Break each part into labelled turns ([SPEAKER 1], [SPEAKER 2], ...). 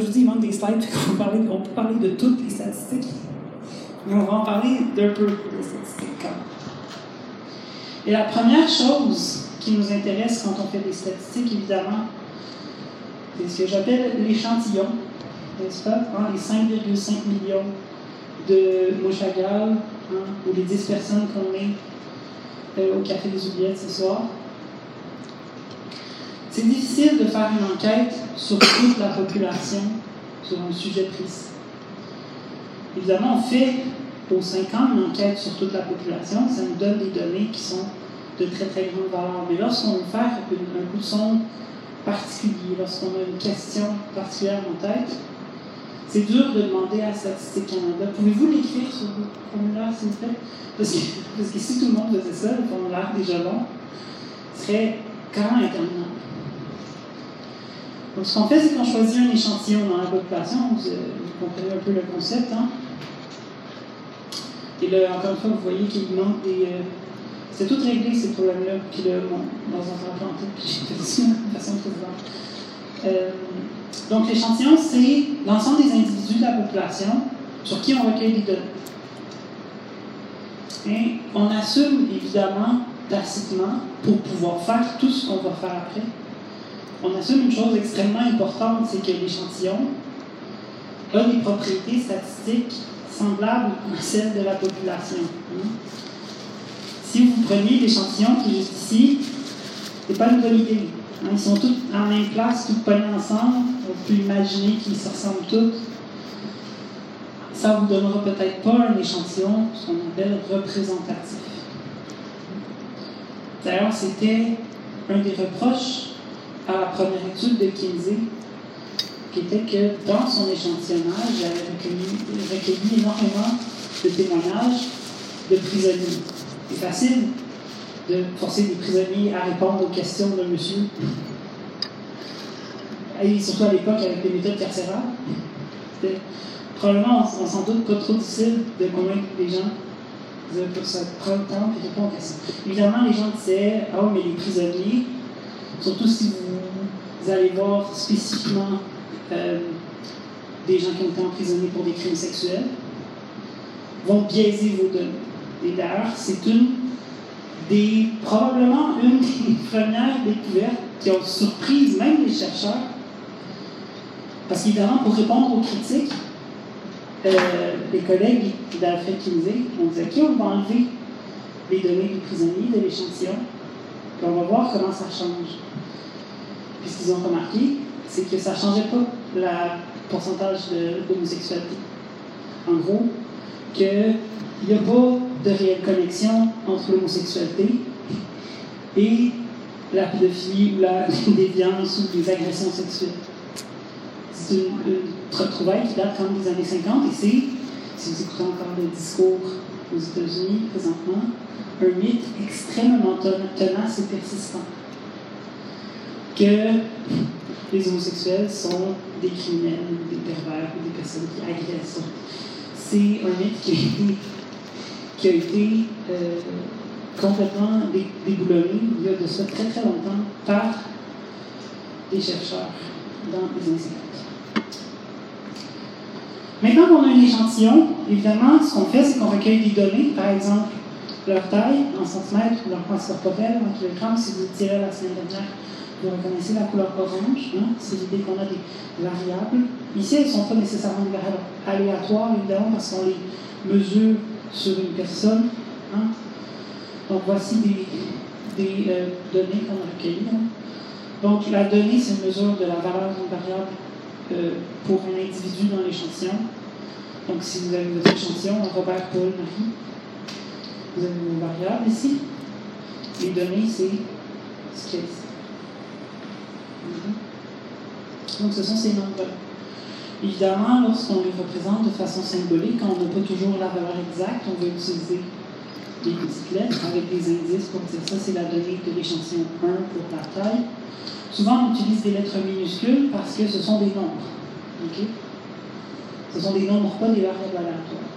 [SPEAKER 1] Je vous dis, il manque des slides, on parler, peut parler de toutes les statistiques. Mais on va en parler d'un peu des statistiques. Et la première chose qui nous intéresse quand on fait des statistiques, évidemment, c'est ce que j'appelle l'échantillon, n'est-ce pas? Hein, les 5,5 millions de à hein, ou les 10 personnes qu'on est euh, au Café des Oubliettes ce soir. C'est difficile de faire une enquête sur toute la population sur un sujet précis. Évidemment, on fait aux 5 ans une enquête sur toute la population, ça nous donne des données qui sont de très très grande valeur. Mais lorsqu'on veut faire un coup de son particulier, lorsqu'on a une question particulière en tête, c'est dur de demander à Statistique Canada. Pouvez-vous l'écrire sur le formulaire, s'il vous plaît? Parce que, parce que, si tout le monde faisait ça, le formulaire déjà long, serait quand même interminable. Donc, ce qu'on fait, c'est qu'on choisit un échantillon dans la population. Vous, comprenez un peu le concept. Hein? Et là, encore une fois, vous voyez qu'il manque des. Euh, c'est tout réglé, ces problèmes-là. Puis là, bon, dans un temps puis j'ai fait ça de façon très euh, Donc, l'échantillon, c'est l'ensemble des individus de la population sur qui on recueille des données. Et on assume évidemment tacitement, pour pouvoir faire tout ce qu'on va faire après, on assume une chose extrêmement importante, c'est que l'échantillon a des propriétés statistiques semblables à celles de la population. Si vous preniez l'échantillon qui est juste ici, c'est pas une bonne idée. Hein. Ils sont tous en même place, tous pognés ensemble. On peut imaginer qu'ils se ressemblent tous. Ça ne vous donnera peut-être pas un échantillon, ce qu'on appelle représentatif. D'ailleurs, c'était un des reproches à la première étude de Kinsey, qui était que dans son échantillonnage, il avait recueilli, énormément de témoignages de prisonniers. C'est facile de forcer des prisonniers à répondre aux questions de monsieur. Et surtout à l'époque avec les méthodes carcérales. Probablement, on, s'en doute, pas trop difficile de convaincre les gens pour ça prendre le temps et répondre aux questions. Évidemment, les gens disaient Ah, mais les prisonniers, surtout si vous, allez voir spécifiquement euh, des gens qui ont été emprisonnés pour des crimes sexuels, vont biaiser vos données. Et d'ailleurs, c'est une des, probablement une des premières découvertes qui ont surpris même les chercheurs. Parce qu'évidemment, pour répondre aux critiques, euh, les collègues d'Alfred Kinsey ont dit OK, on va enlever les données des prisonniers de l'échantillon, puis on va voir comment ça change. Puis ce qu'ils ont remarqué, c'est que ça ne changeait pas le pourcentage d'homosexualité. En gros, qu'il n'y a pas de réelle connexion entre l'homosexualité et la pédophilie ou la déviance ou les agressions sexuelles. C'est une, retrouvaille qui date quand même des années 50 et c'est, si vous écoutez encore le discours aux États-Unis présentement, un mythe extrêmement tenace et persistant. Que les homosexuels sont des criminels, des pervers, des personnes qui agressent. C'est un mythe qui a été euh, complètement déboulonné il y a de ça très très longtemps par des chercheurs dans les instituts. Maintenant qu'on a un échantillon, évidemment, ce qu'on fait, c'est qu'on recueille des données, par exemple leur taille en centimètres, leur masse corporelle en kilogrammes. Si vous tirez la semaine dernière, vous reconnaissez la couleur orange. Hein? C'est l'idée qu'on a des variables. Ici, elles ne sont pas nécessairement des variables aléatoires, évidemment, parce qu'on les mesure sur une personne. Hein. Donc voici des, euh, données qu'on a recueillies. Hein. Donc la donnée, c'est une mesure de la valeur d'une variable euh, pour un individu dans l'échantillon. Donc si vous avez votre échantillon, Robert, Paul, Marie, vous avez vos variables ici. Les données, c'est ce ici. Mhm. Donc ce sont ces nombres Évidemment, lorsqu'on les représente de façon symbolique, on n'a pas toujours la valeur exacte, on va utiliser des petites lettres avec des indices pour dire ça, c'est la donnée de l'échantillon 1 pour la taille. Souvent, on utilise des lettres minuscules parce que ce sont des nombres. Ce sont des nombres, pas des variables aléatoires.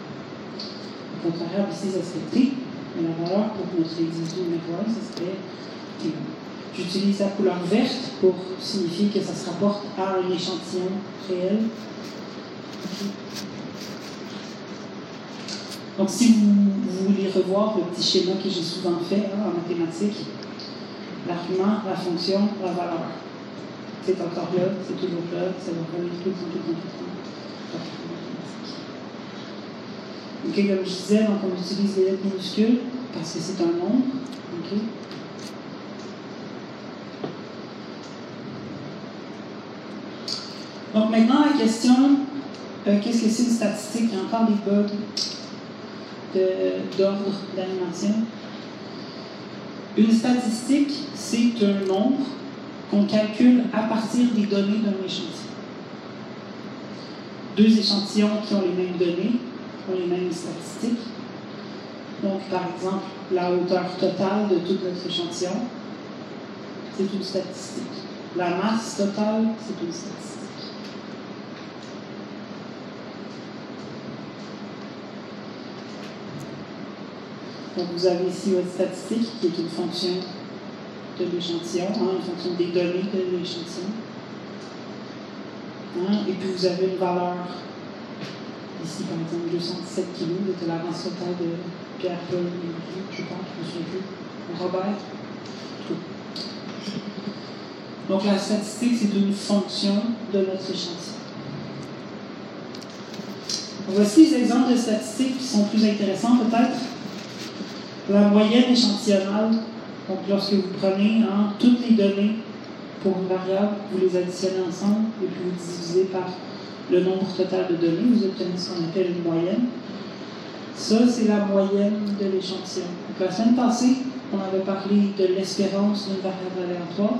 [SPEAKER 1] Notre variable ici, ça serait T, mais la valeur pour notre individu numéro 1, ça serait T. J'utilise la couleur verte pour signifier que ça se rapporte à un échantillon réel. Donc, si vous, voulez revoir le petit schéma que j'ai souvent fait hein, en mathématiques, l'argument, la fonction, la valeur. C'est encore là, c'est toujours là, ça va revenir tout le temps, tout le temps, tout comme je disais, on utilise les lettres minuscules parce que c'est un nombre. Donc maintenant, la question, euh, qu'est-ce que c'est une statistique? Il y a encore des bugs d'ordre d'animation. Une statistique, c'est un nombre qu'on calcule à partir des données d'un échantillon. Deux échantillons qui ont les mêmes données ont les mêmes statistiques. Donc, par exemple, la hauteur totale de tout notre échantillon, c'est une statistique. La masse totale, c'est une statistique. Donc, vous avez ici votre statistique qui est une fonction de l'échantillon, hein, une fonction des données de l'échantillon. Hein, et puis, vous avez une valeur, ici par exemple 217 kg, de la masse totale de Pierre-Paul je pense, je me souviens plus. Robert. Donc, la statistique, c'est une fonction de notre échantillon. Voici les exemples de statistiques qui sont plus intéressants peut-être la moyenne échantillonnale, donc lorsque vous prenez hein, toutes les données pour une variable, vous les additionnez ensemble et puis vous divisez par le nombre total de données, vous obtenez ce qu'on appelle une moyenne. Ça, c'est la moyenne de l'échantillon. La semaine passée, on avait parlé de l'espérance d'une variable aléatoire.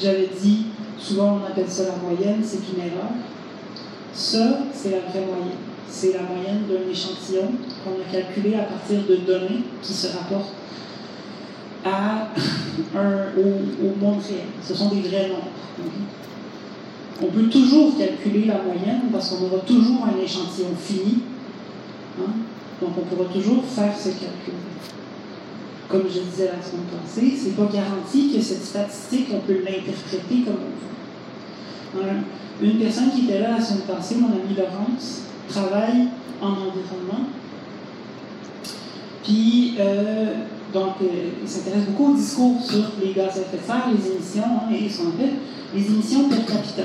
[SPEAKER 1] J'avais dit, souvent on appelle ça la moyenne, c'est une erreur. Ça, c'est la vraie moyenne c'est la moyenne d'un échantillon qu'on a calculé à partir de données qui se rapportent à un, au, monde réel. Ce sont des vrais nombres. On peut toujours calculer la moyenne parce qu'on aura toujours un échantillon fini. Hein. Donc on pourra toujours faire ce calcul. Comme je disais la semaine passée, ce n'est pas garanti que cette statistique, on peut l'interpréter comme on veut. Une personne qui était là la semaine passée, mon ami Laurence, travaille en environnement. Puis, euh, donc, euh, il s'intéresse beaucoup au discours sur les gaz à effet de serre, les émissions, hein, et ce qu'on appelle les émissions per capita.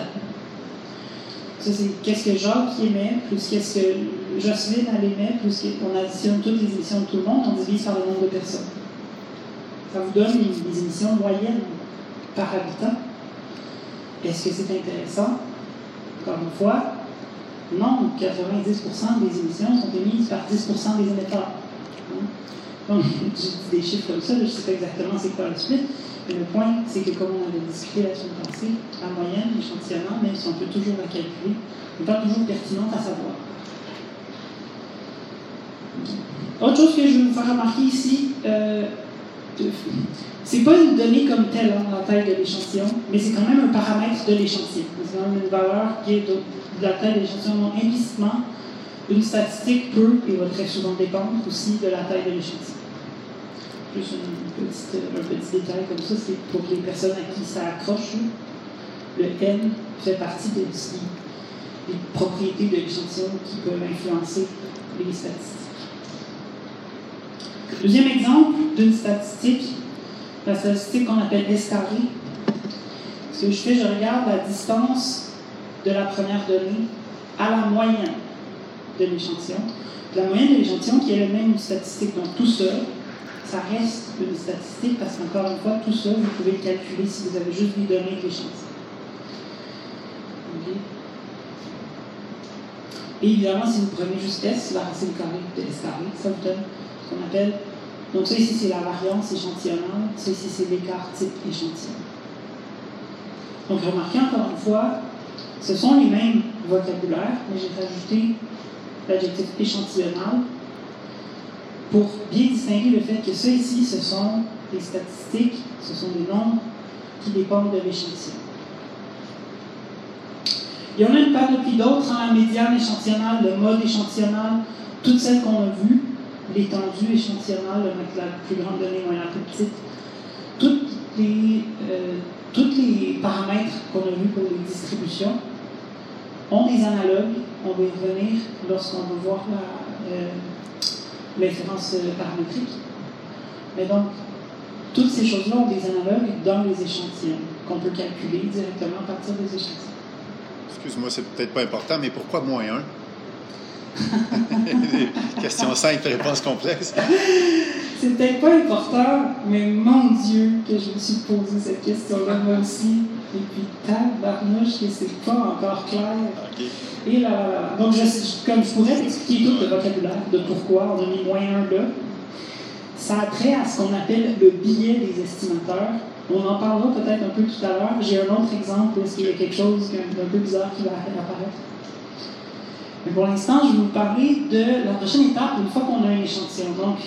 [SPEAKER 1] Ça, c'est qu'est-ce que Jacques émet, plus qu'est-ce que Jocelyne elle émet, plus qu'on additionne toutes les émissions de tout le monde, on divise par le nombre de personnes. Ça vous donne les, émissions moyennes par habitant. Est-ce que c'est intéressant? Encore une fois, non, 90% des émissions sont émises par 10% des émetteurs. Hein? Donc, j'ai des chiffres comme ça, je ne sais pas exactement c'est quoi le split, mais le point, c'est que comme on avait discuté la semaine passée, la moyenne, l'échantillonnement, même si on peut toujours la calculer, n'est pas toujours pertinente à savoir. Autre chose que je veux vous faire remarquer ici, euh, c'est pas une donnée comme telle, hein, la taille de l'échantillon, mais c'est quand même un paramètre de l'échantillon. C'est quand même une valeur qui est taille de l'échantillon. implicitement, une statistique peut et va très souvent dépendre aussi de la taille de l'échantillon. Juste un petit détail comme ça, c'est pour les personnes à qui ça accroche. Le N fait partie des, des propriétés de l'échantillon qui peuvent influencer les statistiques. Deuxième exemple d'une statistique, la statistique qu'on appelle S carré. Ce que je fais, je regarde la distance de la première donnée à la moyenne de l'échantillon. La moyenne de l'échantillon qui est elle-même une statistique. Donc tout ça, ça reste une statistique parce qu'encore une fois, tout ça, vous pouvez le calculer si vous avez juste les données de l'échantillon. Et évidemment, si vous prenez juste S, la racine carrée de S ça vous donne ce qu'on appelle donc ça ici c'est la variance échantillonnante, ça ici c'est l'écart type échantillon. Donc remarquez encore une fois, ce sont les mêmes vocabulaires, mais j'ai rajouté l'adjectif échantillonnal pour bien distinguer le fait que ça ici, ce sont des statistiques, ce sont des nombres qui dépendent de l'échantillon. Il y en a une depuis d'autres, hein, la médiane échantillonnale, le mode échantillonnal, toutes celles qu'on a vues l'étendue échantillonnale, la plus grande donnée moyenne la plus petite. Toutes les, euh, tous les paramètres qu'on a vus pour les distributions ont des analogues. On va y revenir lorsqu'on va voir euh, l'inférence paramétrique. Mais donc, toutes ces choses-là ont des analogues dans les échantillons qu'on peut calculer directement à partir des échantillons.
[SPEAKER 2] Excuse-moi, c'est peut-être pas important, mais pourquoi moins 1 Question simple, réponse complexe.
[SPEAKER 1] C'est peut-être pas important, mais mon Dieu, que je me suis posé cette question-là moi aussi. Et puis, tabarnouche, que c'est pas encore clair. Et là, donc, je, comme je pourrais expliquer tout le vocabulaire de pourquoi on a mis moins 1 là, ça a trait à ce qu'on appelle le billet des estimateurs. On en parlera peut-être un peu tout à l'heure. J'ai un autre exemple où il y a quelque chose d'un peu bizarre qui va apparaître. Mais pour l'instant, je vais vous parler de la prochaine étape une fois qu'on a un échantillon. Donc,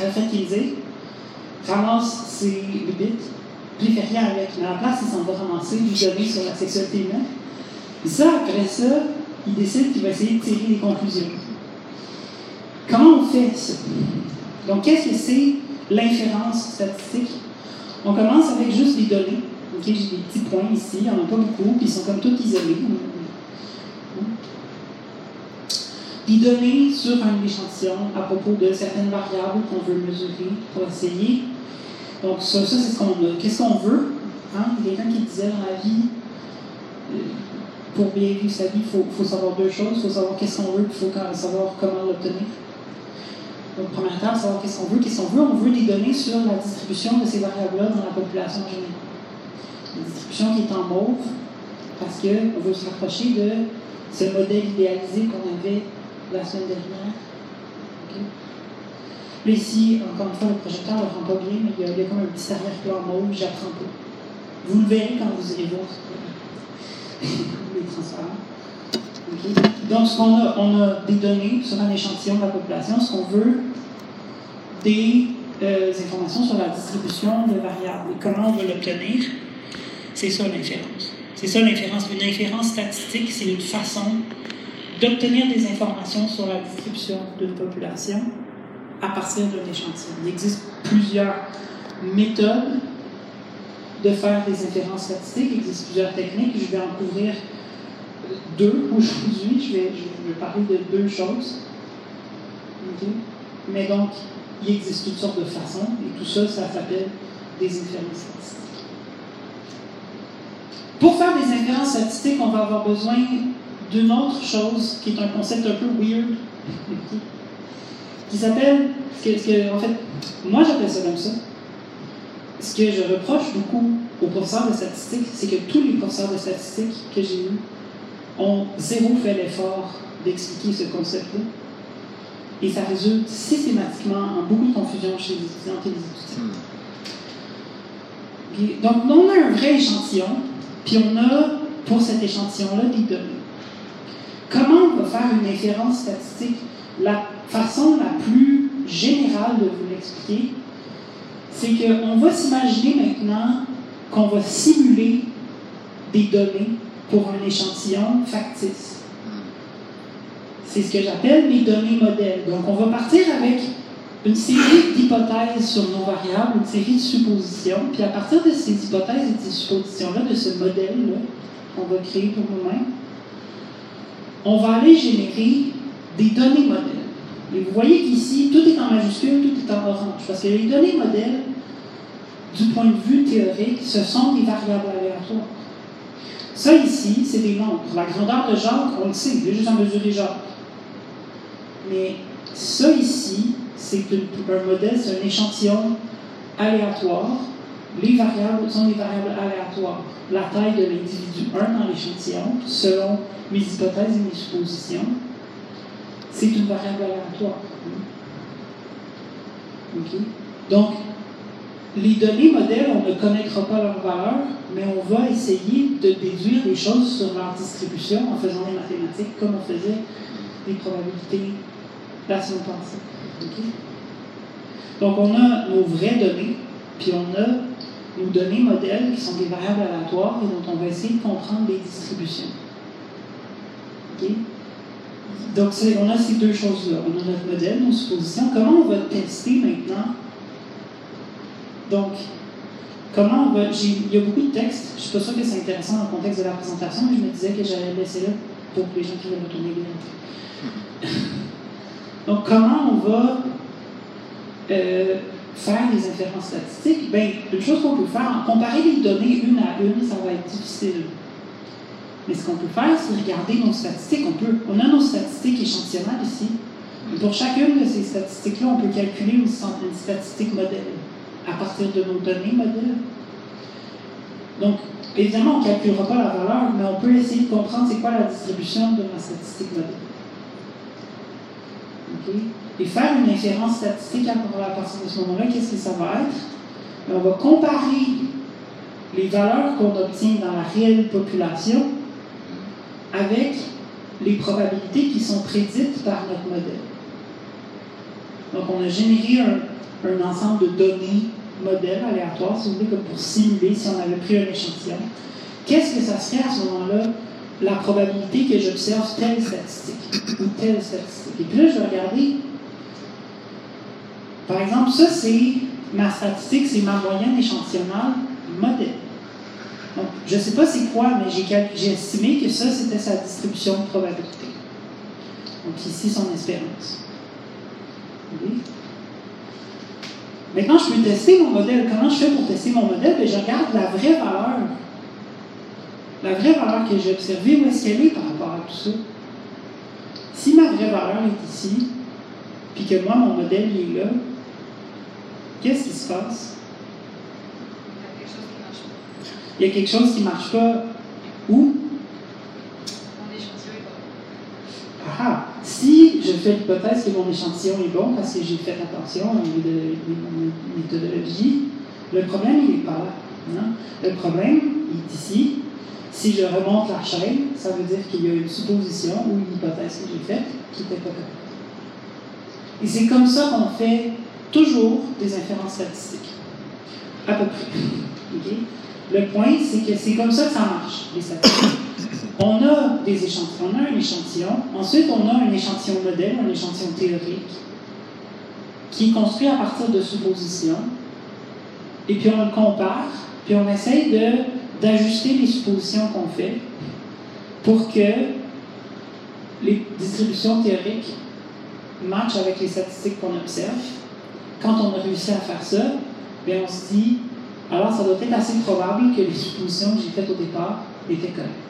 [SPEAKER 1] alphabétiser, ramasse ses bits, il fait rien avec. Mais à la place, il s'en va ramasser du données sur la sexualité humaine. Et ça, après ça, il décide qu'il va essayer de tirer des conclusions. Comment on fait ça? Donc, qu'est-ce que c'est l'inférence statistique? On commence avec juste des données. J'ai des petits points ici, il n'y en a pas beaucoup, puis ils sont comme tout isolés. Des données sur un échantillon à propos de certaines variables qu'on veut mesurer pour essayer. Donc, ça, ça c'est ce qu'on a. Qu'est-ce qu'on veut? Hein? Quelqu'un qui disait dans la vie, euh, pour bien vivre sa vie, il faut, savoir deux choses. Il faut savoir qu'est-ce qu'on veut, il faut savoir comment l'obtenir. Donc, première étape, savoir qu'est-ce qu'on veut. Qu'est-ce qu'on veut? On veut des données sur la distribution de ces variables-là dans la population générale. La distribution qui est en mauve, parce qu'on veut se rapprocher de ce modèle idéalisé qu'on avait la semaine dernière. Ici, encore une fois, le projecteur ne le rend pas bien, mais il y a, il y a comme un petit arrière-plan mauve, j'apprends pas. Vous le verrez quand vous irez voir les transparents. Donc, ce qu'on a, on a des données sur un échantillon de la population. Ce qu'on veut, des euh, informations sur la distribution de variables. Et comment on va l'obtenir? C'est ça l'inférence. C'est ça l'inférence. Une inférence statistique, c'est une façon d'obtenir des informations sur la distribution d'une population à partir d'un échantillon. Il existe plusieurs méthodes de faire des inférences statistiques, il existe plusieurs techniques, je vais en couvrir deux aujourd'hui. Je vais, parler de deux choses. Mais donc, il existe toutes sortes de façons, et tout ça, ça s'appelle des inférences statistiques. Pour faire des inférences statistiques, on va avoir besoin d'une autre chose qui est un concept un peu weird, qui s'appelle, ce que, en fait, moi j'appelle ça comme ça. Ce que je reproche beaucoup aux professeurs de statistiques, c'est que tous les professeurs de statistiques que j'ai eus ont zéro fait l'effort d'expliquer ce concept-là. Et ça résulte systématiquement en beaucoup de confusion chez les étudiantes et les étudiants. donc, on a un vrai échantillon, puis on a, pour cet échantillon-là, des données. Comment on va faire une inférence statistique La façon la plus générale de vous l'expliquer, c'est qu'on va s'imaginer maintenant qu'on va simuler des données pour un échantillon factice. C'est ce que j'appelle les données modèles. Donc, on va partir avec une série d'hypothèses sur nos variables, une série de suppositions, puis à partir de ces hypothèses et de ces suppositions-là, de ce modèle-là qu'on va créer pour nous-mêmes, on va aller générer des données modèles. Et vous voyez qu'ici, tout est en majuscule, tout est en orange, parce que les données modèles, du point de vue théorique, ce sont des variables aléatoires. Ça ici, c'est des nombres. La grandeur de Jacques, on le sait, il est juste à mesurer Jacques. Mais ça ici, c'est un modèle, c'est un échantillon aléatoire. Les variables sont des variables aléatoires. La taille de l'individu 1 dans l'échantillon, selon mes hypothèses et mes suppositions, c'est une variable aléatoire. Donc, les données modèles, on ne connaîtra pas leur valeur, mais on va essayer de déduire des choses sur leur distribution en faisant des mathématiques comme on faisait des probabilités la semaine passée. Donc, on a nos vraies données, puis on a nos données modèles qui sont des variables aléatoires et dont on va essayer de comprendre les distributions. Donc, on a ces deux choses-là. On a notre modèle, nos suppositions. Comment on va tester maintenant? Donc, comment on va. Il y a beaucoup de textes, je ne suis pas sûre que c'est intéressant dans le contexte de la présentation, mais je me disais que j'allais laisser là pour les gens qui veulent retourner lire. Donc, comment on va euh, faire des inférences statistiques? Bien, une chose qu'on peut faire, comparer les données une à une, ça va être difficile. Mais ce qu'on peut faire, c'est regarder nos statistiques. On, peut, on a nos statistiques échantillonnales ici. Et pour chacune de ces statistiques-là, on peut calculer une, statistique modèle à partir de nos données modèles. Donc, évidemment, on ne calculera pas la valeur, mais on peut essayer de comprendre c'est quoi la distribution de ma statistique modèle. Et faire une inférence statistique à partir de ce moment-là, qu'est-ce que ça va être? Ben, on va comparer les valeurs qu'on obtient dans la réelle population avec les probabilités qui sont prédites par notre modèle. Donc, on a généré un, ensemble de données modèles aléatoires, si vous voulez, comme pour simuler si on avait pris un échantillon. Qu'est-ce que ça serait à ce moment-là la probabilité que j'observe telle statistique ou telle statistique? Et puis là, je vais regarder. Par exemple, ça, c'est ma statistique, c'est ma moyenne échantillonnale modèle. Je ne sais pas c'est quoi, mais j'ai estimé que ça, c'était sa distribution de probabilité. Donc, ici, son espérance. Maintenant, je peux tester mon modèle. Comment je fais pour tester mon modèle? Bien, je regarde la vraie valeur. La vraie valeur que j'ai observée, où est-ce qu'elle est par rapport à tout ça? Si ma vraie valeur est ici, puis que moi, mon modèle est là, qu'est-ce qui se passe? Il y a quelque chose qui ne marche pas. Où? Ah, ah si je fais l'hypothèse que mon échantillon est bon parce que j'ai fait attention à mes méthodologie, le problème, il n'est pas là. Hein. Le problème, il est ici. Si je remonte la chaîne, ça veut dire qu'il y a une supposition ou une hypothèse que j'ai faite qui n'était pas correcte. Et c'est comme ça qu'on fait toujours des inférences statistiques. À peu près. Le point, c'est que c'est comme ça que ça marche, les statistiques. On a des échantillons, on un échantillon, ensuite on a un échantillon modèle, un échantillon théorique, qui est construit à partir de suppositions, et puis on le compare, puis on essaye d'ajuster les suppositions qu'on fait pour que les distributions théoriques matchent avec les statistiques qu'on observe. Quand on a réussi à faire ça, bien on se dit, alors ça doit être assez probable que les suppositions que j'ai faites au départ étaient correctes.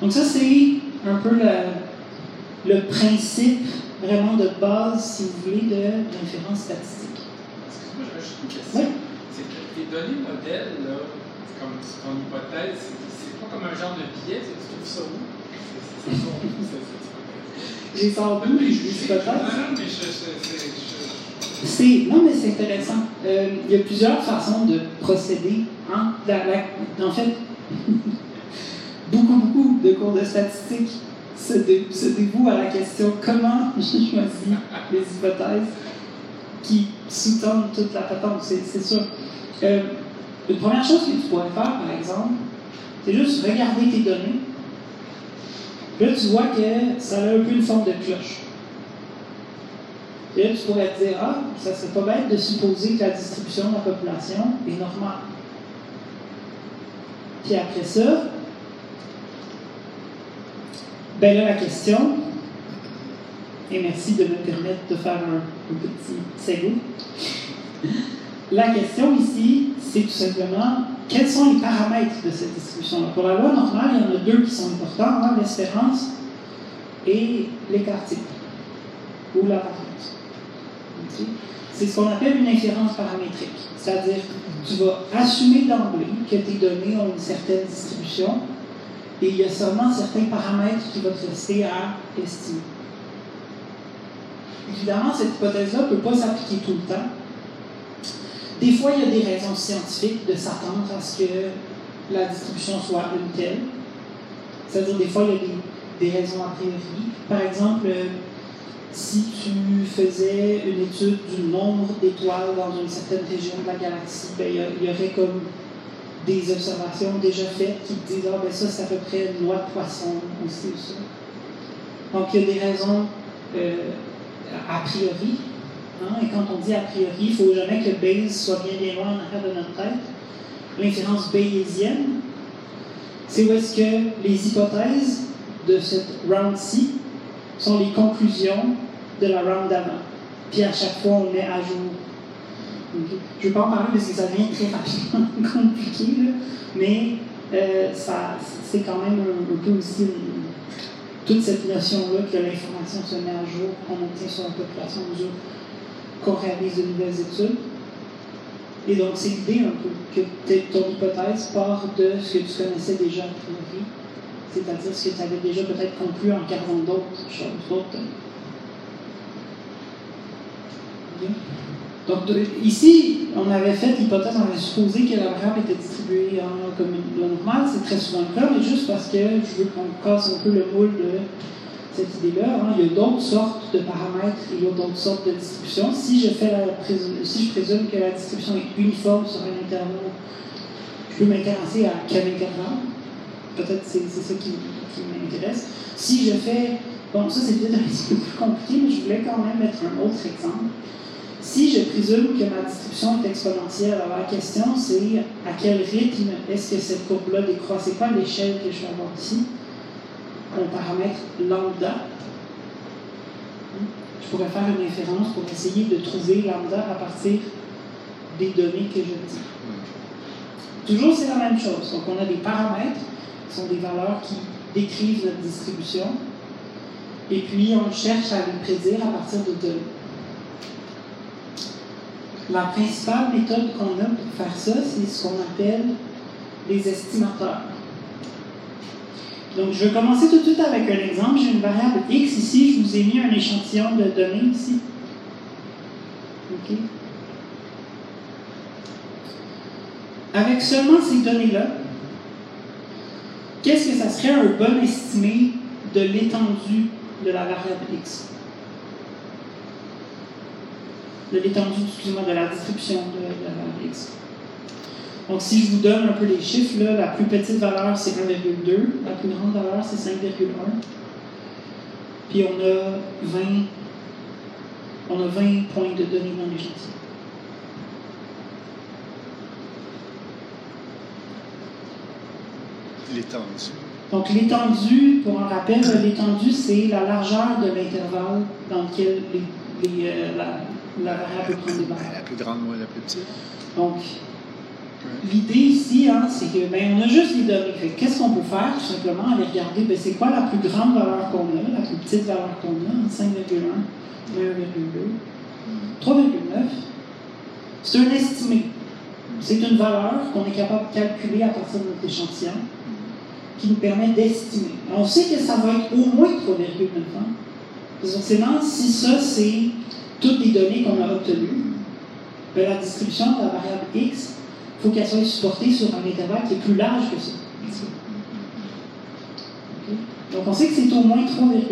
[SPEAKER 1] Donc ça, c'est un peu le, le, principe vraiment de base, si vous voulez, de l'inférence statistique.
[SPEAKER 3] Excuse-moi, j'avais juste une question. Oui? C'est que tes données modèles, là, comme ton hypothèse, c'est pas comme un genre de billet, tu trouves ça où?
[SPEAKER 1] J'ai sorti d'où les hypothèses?
[SPEAKER 3] Non, mais je,
[SPEAKER 1] je, non, mais c'est intéressant. Euh, il y a plusieurs façons de procéder. Hein? en fait, beaucoup, beaucoup de cours de statistique se, dévouent à la question comment je choisis les hypothèses qui sous-tendent toute la patente, c'est sûr. Euh, une première chose que tu pourrais faire, par exemple, c'est juste regarder tes données. Là, tu vois que ça a un peu une forme de cloche. Et là, tu pourrais te dire, ah, ça serait pas bête de supposer que la distribution de la population est normale. Puis après ça, ben là, la question, et merci de me permettre de faire un, petit segue. La question ici, c'est tout simplement quels sont les paramètres de cette distribution-là? Pour la loi normale, il y en a deux qui sont importants, hein, l'espérance et l'écart type, ou la variance. C'est ce qu'on appelle une inférence paramétrique. C'est-à-dire que tu vas assumer d'emblée que tes données ont une certaine distribution et il y a seulement certains paramètres qui vont te rester à estimer. Évidemment, cette hypothèse-là ne peut pas s'appliquer tout le temps. Des fois, il y a des raisons scientifiques de s'attendre à ce que la distribution soit une telle. C'est-à-dire, des fois, il y a des, raisons a priori. Par exemple, si tu faisais une étude du nombre d'étoiles dans une certaine région de la galaxie, ben, il, y aurait comme des observations déjà faites qui te disent Ah, ben ça, c'est à peu près une loi de poisson aussi ou ça. Donc, il y a des raisons euh, a priori. Hein, et quand on dit a priori, il ne faut jamais que Bayes soit bien bien loin en arrière de notre tête. L'inférence bayésienne, c'est où est-ce que les hypothèses de cette round-ci sont les conclusions de la round d'avant. Puis à chaque fois, on met à jour. Je ne vais pas en parler parce que ça devient très rapidement compliqué, mais euh, c'est quand même un, peu aussi toute cette notion-là que l'information se met à jour, qu'on obtient sur la population mesure qu'on réalise de nouvelles études. Et donc, c'est l'idée un peu que ton hypothèse part de ce que tu connaissais déjà a priori, c'est-à-dire ce que tu avais déjà peut-être conclu en regardant d'autres choses, d'autres. Donc, ici, on avait fait l'hypothèse, on avait supposé que la variable était distribuée en, comme la normale, c'est très souvent le cas, mais juste parce que je veux qu'on casse un peu le moule de cette idée-là. Hein, il y a d'autres sortes de paramètres il y a d'autres sortes de distributions. Si je, fais la, si je présume que la distribution est uniforme sur un intervalle, je peux m'intéresser à quel intervalle? Peut-être c'est ça qui, qui m'intéresse. Si je fais. Bon, ça c'est peut-être un petit peu plus compliqué, mais je voulais quand même mettre un autre exemple. Si je présume que ma distribution est exponentielle, alors la question c'est à quel rythme est-ce que cette courbe-là décroît? C'est quoi l'échelle que je vais avoir ici? Un paramètre lambda. Je pourrais faire une référence pour essayer de trouver lambda à partir des données que je dis. Toujours c'est la même chose. Donc on a des paramètres sont des valeurs qui décrivent notre distribution. Et puis on cherche à les prédire à partir de données. La principale méthode qu'on a pour faire ça, c'est ce qu'on appelle les estimateurs. Donc, je vais commencer tout de suite avec un exemple. J'ai une variable x ici. Je vous ai mis un échantillon de données ici. OK? Avec seulement ces données-là, qu'est-ce que ça serait un bon estimé de l'étendue de la variable x? de l'étendue, excusez-moi, de la distribution de, la variable x. Donc, si je vous donne un peu les chiffres, là, la plus petite valeur, c'est 1,2. La plus grande valeur, c'est 5,1. Puis, on a 20, on a 20 points de données dans l'échantillon.
[SPEAKER 2] L'étendue.
[SPEAKER 1] Donc, l'étendue, pour un rappel, l'étendue, c'est la largeur de l'intervalle dans lequel les, les, euh, la, la variable prend des valeurs.
[SPEAKER 2] La plus grande, moi, la plus petite.
[SPEAKER 1] Donc, l'idée ici, hein, c'est que ben, on a juste les données. Qu'est-ce qu'on peut faire Tout simplement, aller regarder ben, c'est quoi la plus grande valeur qu'on a, la plus petite valeur qu'on a, 5,1, 1,2, 3,9. C'est un estimé. C'est une valeur qu'on est capable de calculer à partir de notre échantillon qui nous permet d'estimer. On sait que ça va être au moins 3,9 ans. Forcément, si ça, c'est toutes les données qu'on a obtenues, ben, la distribution de la variable x, il faut qu'elle soit supportée sur un intervalle qui est plus large que ça. Donc on sait que c'est au moins 3,9.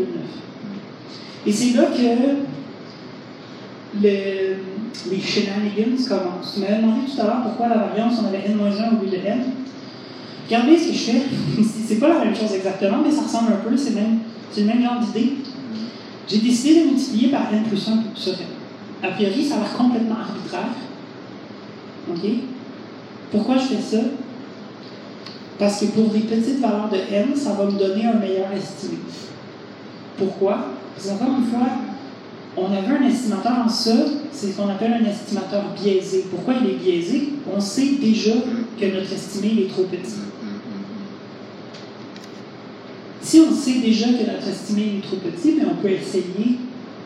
[SPEAKER 1] Et c'est là que le, les shenanigans commencent. Tu m'avais demandé tout à l'heure pourquoi la variance, on avait n-1 au lieu de n. Regardez ce que je fais. c'est pas la même chose exactement, mais ça ressemble un peu. C'est le même genre d'idée. J'ai décidé de multiplier par n plus 1 sur n. A priori, ça a l'air complètement arbitraire. OK? Pourquoi je fais ça? Parce que pour des petites valeurs de n, ça va me donner un meilleur estimé. Pourquoi? Parce qu'encore une fois, on avait un estimateur en ça, c'est ce qu'on appelle un estimateur biaisé. Pourquoi il est biaisé? On sait déjà que notre estimé est trop petit. Si on sait déjà que notre estimé est trop petit, mais on peut essayer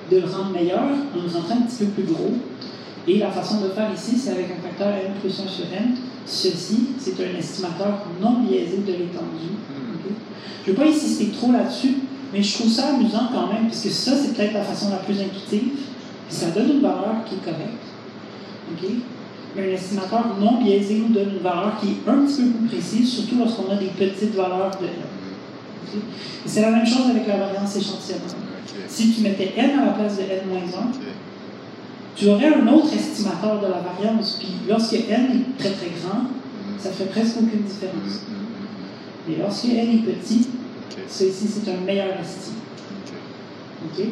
[SPEAKER 1] de le rendre meilleur en le rendant un petit peu plus gros. Et la façon de faire ici, c'est avec un facteur n plus 1 sur n. Ceci, c'est un estimateur non biaisé de l'étendue. Okay? Je ne vais pas insister trop là-dessus, mais je trouve ça amusant quand même, puisque ça, c'est peut-être la façon la plus intuitive. Puis ça donne une valeur qui est correcte. Okay? Mais un estimateur non biaisé nous donne une valeur qui est un petit peu plus précise, surtout lorsqu'on a des petites valeurs de c'est la même chose avec la variance échantillonnelle. Si tu mettais n à la place de n-1, tu aurais un autre estimateur de la variance. Puis lorsque n est très très grand, ça fait presque aucune différence. Mais lorsque n est petit, ceci c'est un meilleur estime. OK?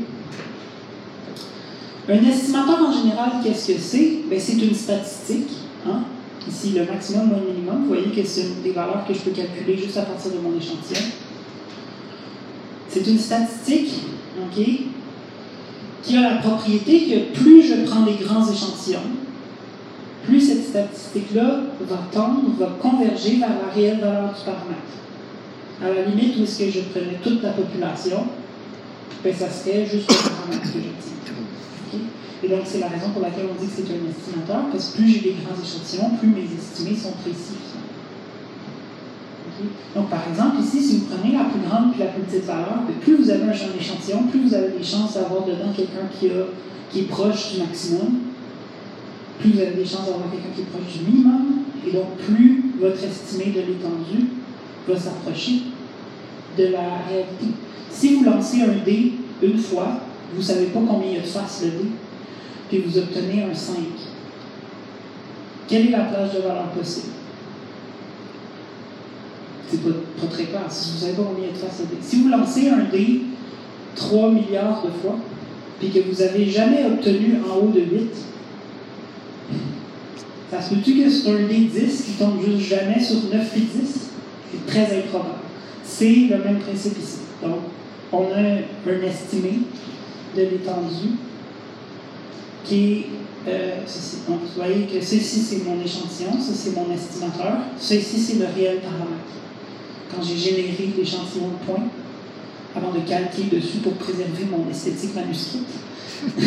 [SPEAKER 1] Un estimateur en général, qu'est-ce que c'est? Ben, c'est une statistique. Hein? Ici, le maximum ou le minimum. Vous voyez que c'est des valeurs que je peux calculer juste à partir de mon échantillon. C'est une statistique ok, qui a la propriété que plus je prends des grands échantillons, plus cette statistique-là va tendre, va converger vers la réelle valeur du paramètre. À la limite, où est-ce que je prenais toute la population, ben, ça serait juste le paramètre que. Et donc, c'est la raison pour laquelle on dit que c'est un estimateur, parce que plus j'ai des grands échantillons, plus mes estimés sont précis. Donc, par exemple, ici, si vous prenez la plus grande et la plus petite valeur, ben, plus vous avez un champ d'échantillon, plus vous avez des chances d'avoir dedans quelqu'un qui, qui est proche du maximum, plus vous avez des chances d'avoir quelqu'un qui est proche du minimum, et donc plus votre estimé de l'étendue va s'approcher de la réalité. Si vous lancez un dé une fois, vous ne savez pas combien il y a de faces le dé, puis vous obtenez un 5. Quelle est la plage de valeur possible? C'est pas, pas très clair. Si vous savez pas combien de faces le dé. Si vous lancez un dé 3 milliards de fois, puis que vous n'avez jamais obtenu en haut de 8, ça se peut-tu que c'est un dé 10 qui tombe juste jamais sur 9 et 10? C'est très improbable. C'est le même principe ici. Donc, on a un estimé de l'étendue qui est euh, ceci. Donc, vous voyez que ceci, c'est mon échantillon, ça, c'est mon estimateur. Ceci, c'est le réel paramètre. Quand j'ai généré l'échantillon de points, avant de calquer dessus pour préserver mon esthétique manuscrite,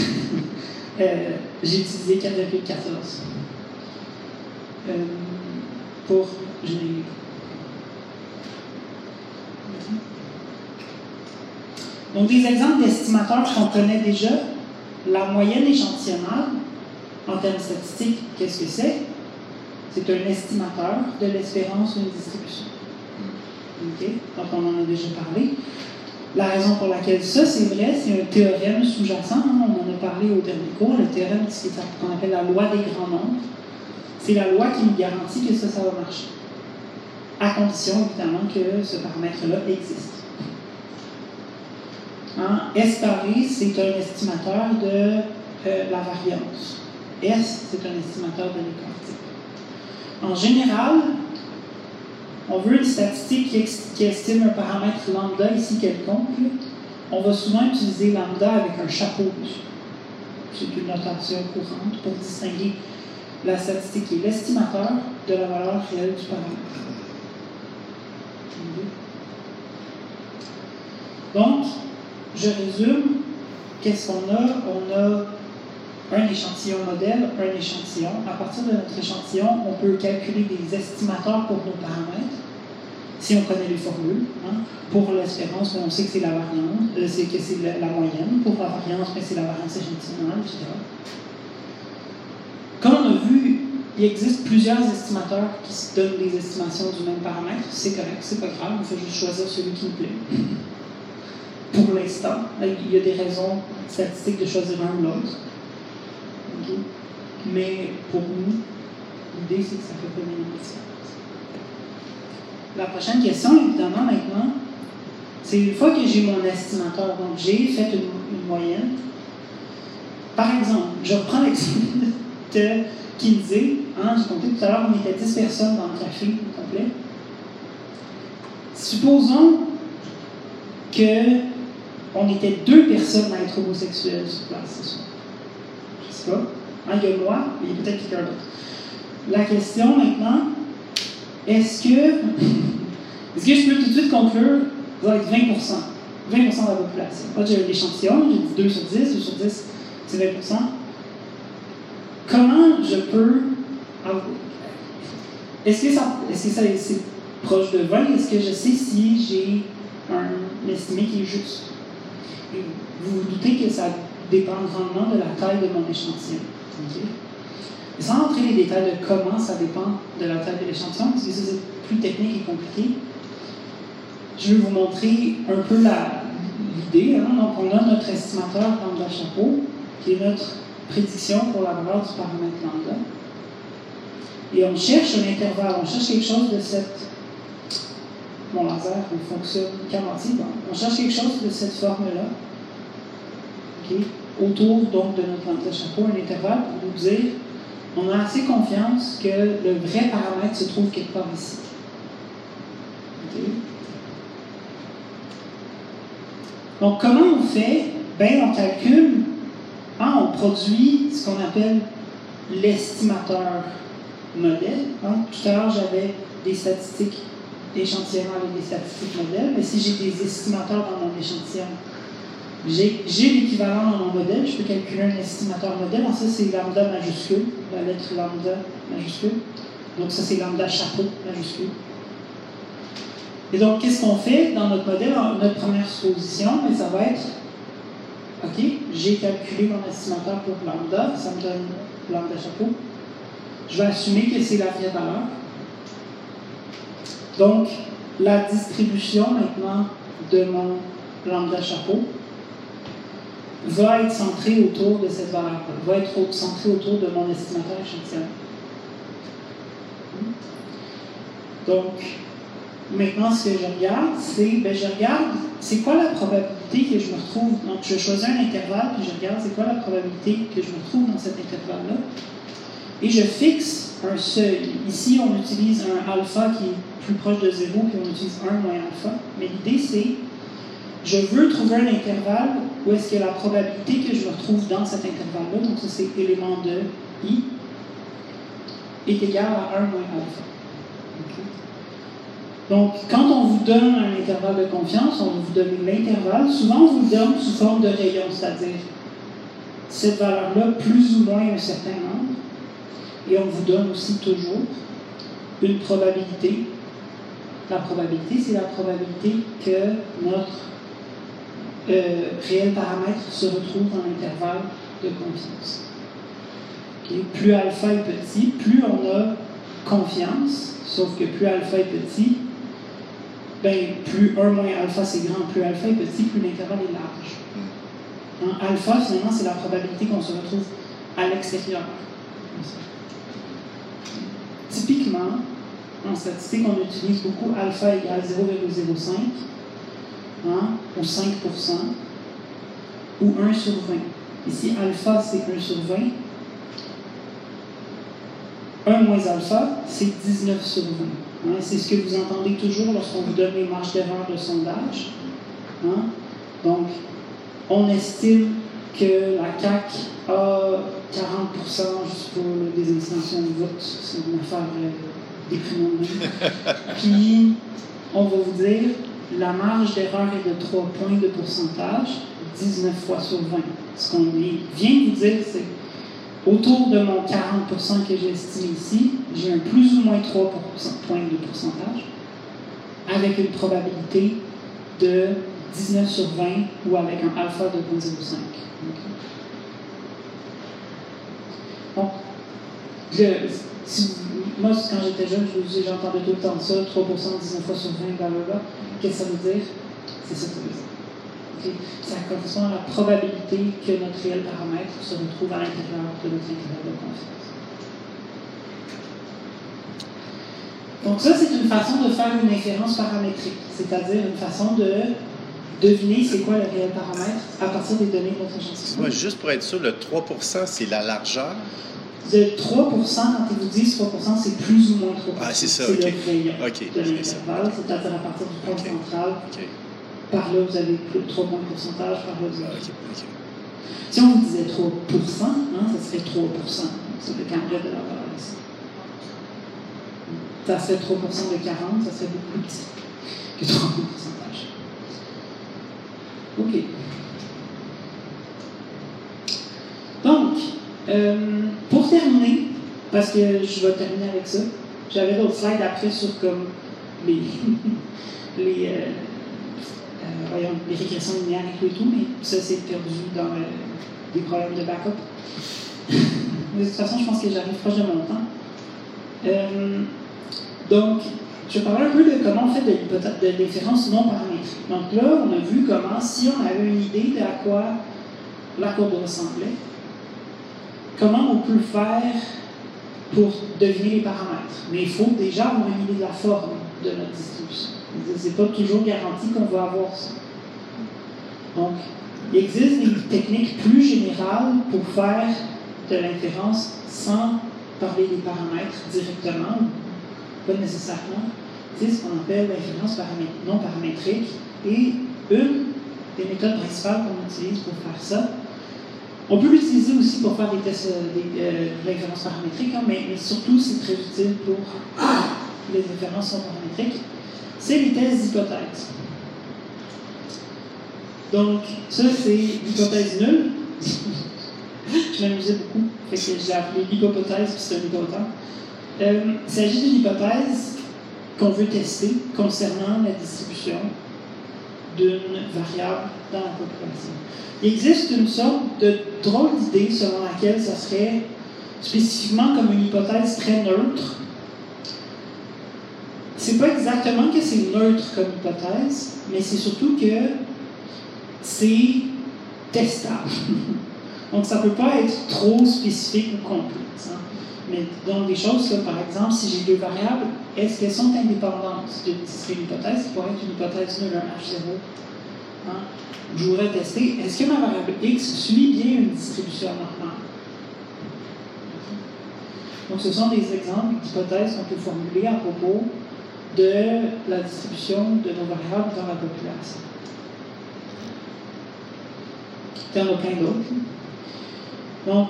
[SPEAKER 1] euh, j'ai utilisé 4,14 euh, pour générer. Donc, des exemples d'estimateurs qu'on connaît déjà. La moyenne échantillonnable, en termes statistiques, qu'est-ce que c'est? C'est un estimateur de l'espérance d'une distribution. OK? Donc, on en a déjà parlé. La raison pour laquelle ça, c'est vrai, c'est un théorème sous-jacent. Hein, on en a parlé au dernier cours. Le théorème, qu'on appelle la loi des grands nombres. C'est la loi qui nous garantit que ça, ça va marcher. À condition, évidemment, que ce paramètre-là existe. Hein? S carré, c'est un estimateur de euh, la variance. S, c'est un estimateur de l'écart En général, on veut une statistique qui, estime un paramètre lambda ici quelconque. On va souvent utiliser lambda avec un chapeau C'est une notation courante pour distinguer la statistique qui est l'estimateur de la valeur réelle du paramètre. Donc, je résume. Qu'est-ce qu'on a? On a un échantillon modèle, un échantillon. À partir de notre échantillon, on peut calculer des estimateurs pour nos paramètres, si on connaît les formules. Hein. Pour l'espérance, on sait que c'est la variance, euh, c'est que c'est la, moyenne. Pour la variance, c'est la variance échantillonnale, etc. Comme on a vu, il existe plusieurs estimateurs qui se donnent des estimations du même paramètre. C'est correct, c'est pas grave, il faut juste choisir celui qui nous plaît pour l'instant. Il y a des raisons statistiques de choisir un ou l'autre. Mais pour nous, l'idée, c'est que ça fait pas de différence. La prochaine question, évidemment, maintenant, c'est une fois que j'ai mon estimateur, donc j'ai fait une, moyenne. Par exemple, je reprends l'exemple de Kinsey. Hein, j'ai compté tout à l'heure, on était 10 personnes dans le café complet. Supposons que on était deux personnes à être homosexuelles sur place ce soir. Sais pas. Hein, il y a moi, il y a peut-être quelqu'un d'autre. La question maintenant, est-ce que, est-ce que je peux tout de suite conclure avec 20% 20% de la population. Moi, j'ai un échantillon, j'ai dit 2 sur 10, 2 sur 10, c'est 20 Comment je peux. Est-ce que, ça, est-ce que ça, c'est proche de 20 Est-ce que je sais si j'ai un estimé qui est juste? Vous vous doutez que ça dépend grandement de la taille de mon échantillon. sans entrer les détails de comment ça dépend de la taille de l'échantillon, parce que c'est plus technique et compliqué, je vais vous montrer un peu l'idée. Hein. Donc, on a notre estimateur lambda chapeau, qui est notre prédiction pour la valeur du paramètre lambda. Et on cherche un intervalle, on cherche quelque chose de cette. Mon laser fonctionne qu'à on cherche quelque chose de cette forme-là Autour donc, de notre lambda chapeau, un intervalle pour nous dire on a assez confiance que le vrai paramètre se trouve quelque part ici. Donc, comment on fait? Ben, on calcule, hein, on produit ce qu'on appelle l'estimateur modèle. Hein. Tout à l'heure, j'avais des statistiques d'échantillon avec des statistiques modèles, mais si j'ai des estimateurs dans mon échantillon, j'ai l'équivalent dans mon modèle, je peux calculer un estimateur modèle. Ça, c'est lambda majuscule, la lettre lambda majuscule. Donc, ça, c'est lambda chapeau majuscule. Et donc, qu'est-ce qu'on fait dans notre modèle, notre première supposition? Mais ça va être, OK, j'ai calculé mon estimateur pour lambda, ça me donne lambda chapeau. Je vais assumer que c'est la vraie valeur. Donc, la distribution maintenant de mon lambda chapeau va être centrée autour de cette valeur-là, va être centrée autour de mon estimateur échantillon. Donc, maintenant, ce que je regarde, c'est, ben, je regarde, c'est quoi la probabilité que je me retrouve, donc je choisis un intervalle, puis je regarde, c'est quoi la probabilité que je me retrouve dans cet intervalle-là, et je fixe un seuil. Ici, on utilise un alpha qui est plus proche de 0, puis on utilise 1 moins alpha, mais l'idée, c'est, je veux trouver un intervalle où est-ce que la probabilité que je retrouve dans cet intervalle-là, donc c'est élément de i, est égale à 1 moins alpha. Donc, quand on vous donne un intervalle de confiance, on vous donne l'intervalle. Souvent, on vous le donne sous forme de rayon, c'est-à-dire cette valeur-là plus ou moins un certain nombre. Et on vous donne aussi toujours une probabilité. La probabilité, c'est la probabilité que notre réel paramètre se retrouve dans l'intervalle de confiance. Plus alpha est petit, plus on a confiance, sauf que plus alpha est petit, ben, plus 1 moins alpha c'est grand, plus alpha est petit, plus l'intervalle est large. Hein, alpha, finalement, c'est la probabilité qu'on se retrouve à l'extérieur. Typiquement, en statistique, on utilise beaucoup alpha égale 0,05 hein, ou 5% ou 1 sur 20. Ici, alpha, c'est 1 sur 20. 1 moins alpha, c'est 19 sur 20. Hein, c'est ce que vous entendez toujours lorsqu'on vous donne les marges d'erreur de sondage. Hein. Donc, on estime que la CAC a 40 juste pour des extensions de vote. C'est une affaire euh, déprimante. Puis, on va vous dire, la marge d'erreur est de 3 points de pourcentage, 19 fois sur 20. Ce qu'on vient vous dire, c'est autour de mon 40% que j'ai estimé ici, j'ai un plus ou moins 3 points de pourcentage, avec une probabilité de 19 sur 20 ou avec un alpha de 0.05. Bon. Moi, quand j'étais jeune, j'entendais tout le temps ça, 3%, 19 fois sur 20, blablabla. Qu'est-ce que ça veut dire? C'est ça que ça veut dire. Ça correspond à la probabilité que notre réel paramètre se retrouve à l'intérieur de notre intervalle de confiance. Donc ça, c'est une façon de faire une inférence paramétrique, c'est-à-dire une façon de deviner c'est quoi le réel paramètre à partir des données de notre échantillon.
[SPEAKER 2] Moi, juste pour être sûr, le 3% c'est la largeur.
[SPEAKER 1] Le 3 quand ils vous disent 3 c'est plus ou moins 3
[SPEAKER 2] Ah, c'est ça,
[SPEAKER 1] C'est
[SPEAKER 2] OK.
[SPEAKER 1] le
[SPEAKER 2] OK,
[SPEAKER 1] de l'intervalle, c'est-à-dire à partir du point
[SPEAKER 2] OK.
[SPEAKER 1] central.
[SPEAKER 2] OK.
[SPEAKER 1] Par là, vous avez plus de 3 points de pourcentage, par là, vous avez...
[SPEAKER 2] OK. OK.
[SPEAKER 1] Si on vous disait 3 hein, ça serait 3 Ça dépendrait de la valeur ici. Ça serait 3 de 40, ça serait beaucoup plus petit que 3 points de pourcentage. OK. Donc, euh, pour terminer, parce que je vais terminer avec ça, j'avais d'autres slides après sur comme les, les, euh, euh, voyons, les régressions linéaires et tout mais ça c'est perdu dans des problèmes de backup. de toute façon, je pense que j'arrive proche de mon temps. Donc, je parler un peu de comment on fait de de différence non paramétrique. Donc là, on a vu comment, si on avait une idée de à quoi la courbe ressemblait, comment on peut faire pour deviner les paramètres? Mais il faut déjà avoir de la forme de notre distribution. C'est pas toujours garanti qu'on va avoir ça. Donc, Il existe des techniques plus générales pour faire de l'inférence sans parler des paramètres directement, pas nécessairement. C'est ce qu'on appelle l'inférence non paramétrique. Et une des méthodes principales qu'on utilise pour faire ça, on peut l'utiliser aussi pour faire des tests euh, l'inférence paramétrique, hein, mais, surtout c'est très utile pour les inférences non paramétriques, c'est les tests d'hypothèse. Donc, ça, c'est l'hypothèse nulle. je m'amusais beaucoup. Fait que j'ai appelé l'hypothèse, puis c'est un hypothèse. Euh, il s'agit d'une hypothèse qu'on veut tester concernant la distribution d'une variable dans la population. Il existe une sorte de drôle d'idée selon laquelle ça serait spécifiquement comme une hypothèse très neutre. C'est pas exactement que c'est neutre comme hypothèse, mais c'est surtout que c'est testable. Donc, ça peut pas être trop spécifique ou complexe. Hein. Mais dans des choses comme, par exemple, si j'ai deux variables, est-ce qu'elles sont indépendantes d'une hypothèse qui pourrait être une hypothèse nulle, un H0 hein? Je voudrais tester, est-ce que ma variable x suit bien une distribution normale? Donc, ce sont des exemples d'hypothèses qu'on peut formuler à propos de la distribution de nos variables dans la population. Il y en a plein d'autres. Donc,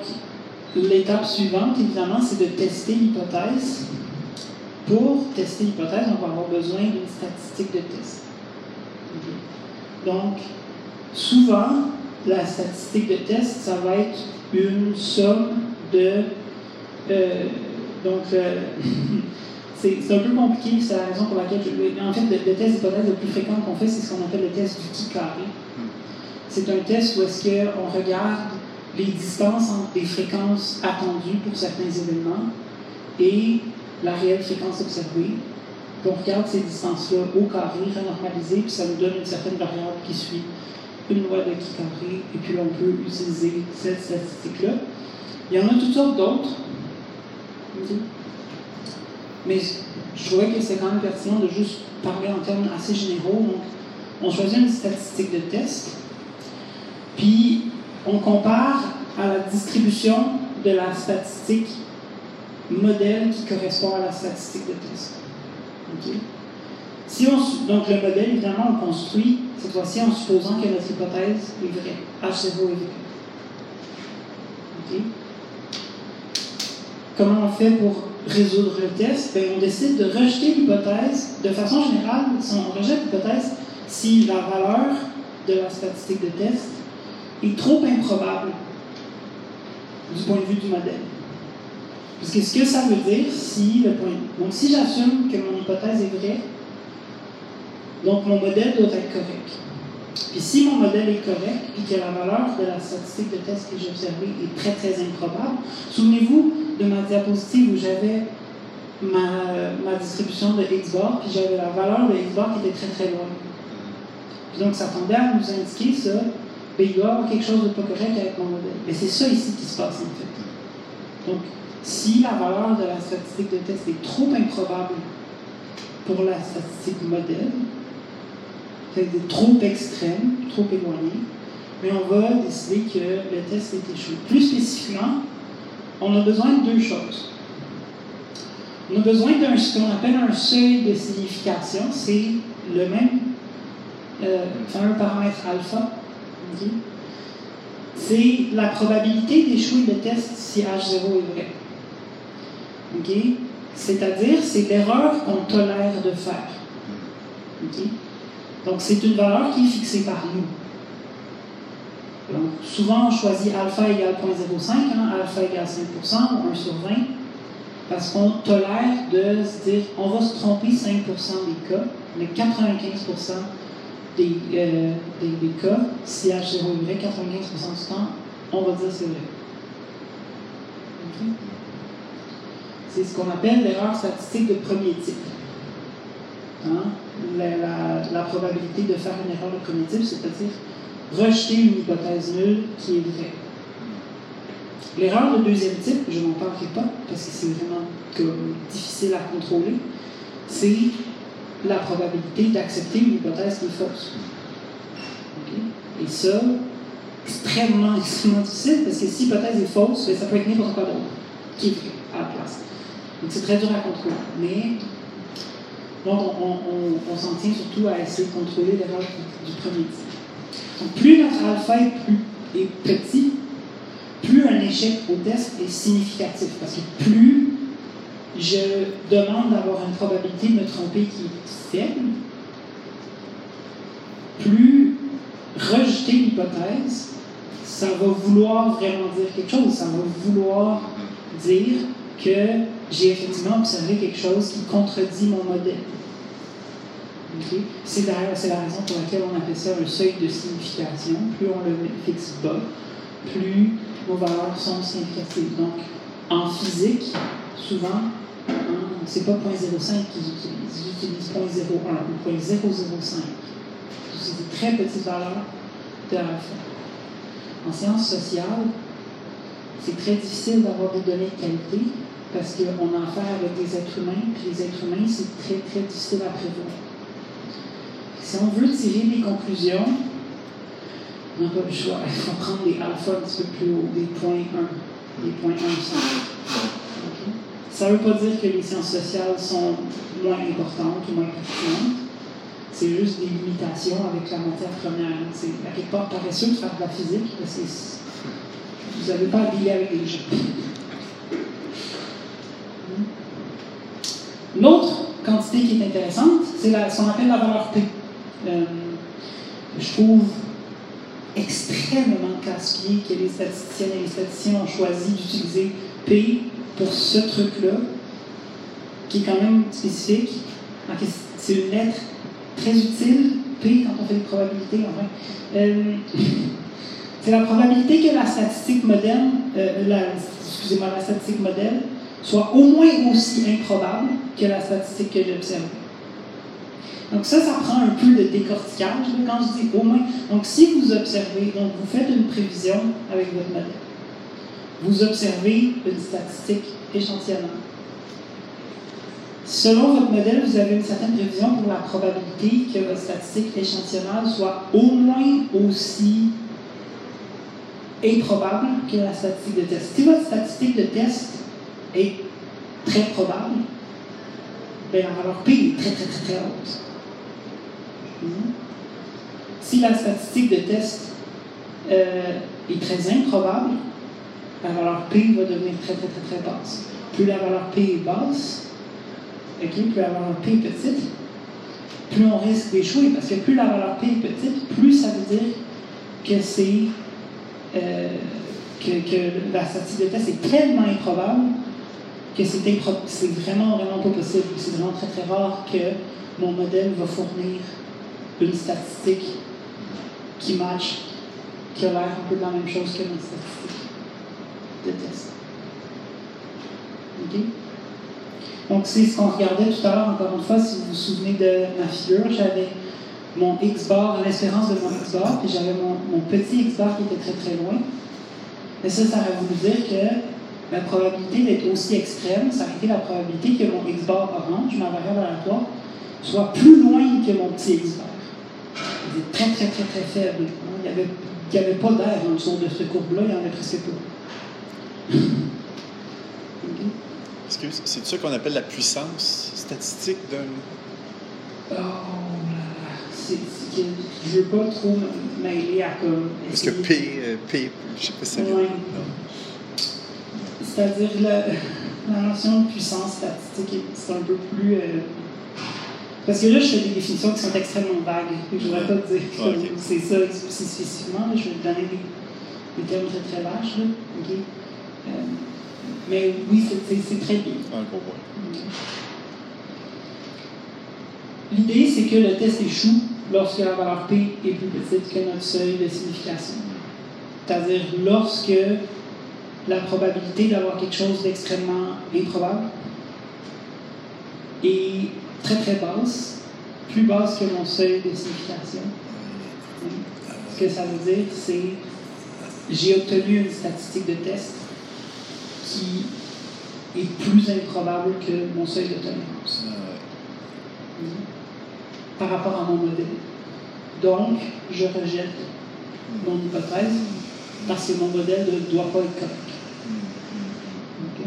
[SPEAKER 1] l'étape suivante, évidemment, c'est de tester l'hypothèse. Pour tester l'hypothèse, on va avoir besoin d'une statistique de test. Donc, souvent, la statistique de test, ça va être une somme de. Euh, donc, euh, c'est un peu compliqué, c'est la raison pour laquelle. en fait, le, le test d'hypothèse le plus fréquent qu'on fait, c'est ce qu'on appelle le test du qui carré. C'est un test où est-ce qu'on regarde les distances entre les fréquences attendues pour certains événements et la réelle fréquence observée. on regarde ces distances-là au carré, renormalisées, puis ça nous donne une certaine variable qui suit une loi de qui carré, et puis on peut utiliser cette statistique-là. Il y en a toutes sortes d'autres. Mais je trouvais que c'est quand même pertinent de juste parler en termes assez généraux. Donc, on choisit une statistique de test, puis on compare à la distribution de la statistique modèle qui correspond à la statistique de test. Si on, donc le modèle, évidemment, on construit cette fois-ci en supposant que notre hypothèse est vraie. H0 est vrai. Comment on fait pour résoudre le test? Ben, On décide de rejeter l'hypothèse. De façon générale, on rejette l'hypothèse si la valeur de la statistique de test est trop improbable du point de vue du modèle. Parce que ce que ça veut dire, si le point. Donc, si j'assume que mon hypothèse est vraie, donc mon modèle doit être correct. Puis si mon modèle est correct, puis que la valeur de la statistique de test que j'ai observée est très très improbable, souvenez-vous de ma diapositive où j'avais ma, ma, distribution de x bar, puis j'avais la valeur de x bar qui était très très loin. Puis donc ça tendait à nous indiquer ça, ben, il doit y avoir quelque chose de pas correct avec mon modèle. Mais c'est ça ici qui se passe en fait. Donc, si la valeur de la statistique de test est trop improbable pour la statistique modèle, c'est trop extrême, trop éloigné, mais on va décider que le test est échoué. Plus spécifiquement, on a besoin de deux choses. On a besoin d'un ce qu'on appelle un seuil de signification. C'est le même euh, fameux paramètre alpha c'est la probabilité d'échouer le test si H0 est vrai. C'est-à-dire, c'est l'erreur qu'on tolère de faire. Donc, c'est une valeur qui est fixée par nous. Donc, souvent, on choisit alpha égale 0.05, hein, alpha égale 5% ou 1 sur 20, parce qu'on tolère de se dire on va se tromper 5% des cas, mais 95% des, euh, des, cas, si H0 est vrai, 95% du temps, on va dire c'est vrai. C'est ce qu'on appelle l'erreur statistique de premier type. Hein? La, probabilité de faire une erreur de premier type, c'est-à-dire rejeter une hypothèse nulle qui est vraie. L'erreur de deuxième type, je n'en parlerai pas parce que c'est vraiment difficile à contrôler, c'est la probabilité d'accepter une hypothèse qui est fausse. Et ça, extrêmement, extrêmement difficile parce que si l'hypothèse est fausse, ben, ça peut être n'importe quoi d'autre qui est vrai. Donc c'est très dur à contrôler. Mais on, s'en tient surtout à essayer de contrôler l'erreur du, premier type. Donc plus notre alpha est, est petit, plus un échec au test est significatif. Parce que plus je demande d'avoir une probabilité de me tromper qui est faible, plus rejeter l'hypothèse, ça va vouloir vraiment dire quelque chose. Ça va vouloir dire que j'ai effectivement observé quelque chose qui contredit mon modèle. C'est la, raison pour laquelle on appelle ça un seuil de signification. Plus on le fixe bas, plus nos valeurs sont significatives. Donc, en physique, souvent, c'est pas 0.05 qu'ils utilisent, ils utilisent 0.01 ou 0.005. C'est des très petites valeurs de alpha. En sciences sociales, c'est très difficile d'avoir des données de qualité parce qu'on a affaire avec des êtres humains, puis les êtres humains, c'est très, très difficile à prévoir. Si on veut tirer des conclusions, on n'a pas le choix. Il faut prendre des alphas un petit peu plus haut, des points 1, des points 1 Ça ne veut pas dire que les sciences sociales sont moins importantes ou moins pertinentes. C'est juste des limitations avec la matière première. C'est à quelque part paresseux de faire de la physique parce que vous n'avez pas à avec les gens. L'autre quantité qui est intéressante, c'est ce qu'on appelle la valeur P. Euh, je trouve extrêmement casse-pied que les statisticiennes et les statisticiens ont choisi d'utiliser P pour ce truc-là, qui est quand même spécifique. C'est une lettre très utile, P, quand on fait des probabilités, enfin. Euh, c'est la probabilité que la statistique moderne, euh, excusez-moi, la statistique modèle soit au moins aussi improbable que la statistique que j'ai observée. Donc ça, ça prend un peu de décortiquage quand je dis au moins. Donc si vous observez, donc vous faites une prévision avec votre modèle, vous observez une statistique échantillonnante. Selon votre modèle, vous avez une certaine prévision pour la probabilité que votre statistique échantillonnale soit au moins aussi improbable que la statistique de test. Si votre statistique de test est très probable, bien, la valeur P est très très très très haute. Si la statistique de test euh, est très improbable, la valeur P va devenir très très très très basse. Plus la valeur P est basse, plus la valeur P est petite, plus on risque d'échouer, parce que plus la valeur P est petite, plus ça veut dire que c'est euh, que, la statistique de test est tellement improbable que c'est vraiment, vraiment pas possible. C'est vraiment très, très rare que mon modèle va fournir une statistique qui match, qui a l'air un peu de la même chose que ma statistique de test. OK? Donc, c'est ce qu'on regardait tout à l'heure, encore une fois, si vous vous souvenez de ma figure, j'avais mon X-bar l'espérance de mon X-bar, puis j'avais mon, mon, petit X-bar qui était très très loin. Et ça, ça aurait voulu dire que la probabilité d'être aussi extrême, ça aurait été la probabilité que mon X-bar orange, ma variable aléatoire, soit plus loin que mon petit X-bar. Il était très très très très faible. Il n'y avait, avait, pas d'air en dessous de ce courbe-là, il n'y en avait presque pas.
[SPEAKER 2] Excuse, c'est ça qu'on appelle la puissance statistique d'un.
[SPEAKER 1] Oh que je ne veux pas trop m'aider à comme.
[SPEAKER 2] Parce que P, euh, P je ne sais pas si ça
[SPEAKER 1] ouais. C'est-à-dire la, la, notion de puissance statistique, c'est un peu plus. Euh, parce que là, je fais des définitions qui sont extrêmement vagues. Je ne voudrais pas dire que c'est ça spécifiquement. je vais te donner des, des, termes très très vaches. Là. Euh, mais oui, c'est très bien. L'idée, c'est que le test échoue lorsque la valeur P est plus petite que notre seuil de signification. C'est-à-dire lorsque la probabilité d'avoir quelque chose d'extrêmement improbable est très très basse, plus basse que mon seuil de signification. Ce que ça veut dire, c'est j'ai obtenu une statistique de test qui est plus improbable que mon seuil de tolérance. Ah par rapport à mon modèle. Donc, je rejette mon hypothèse, parce que mon modèle ne doit pas être correct. OK?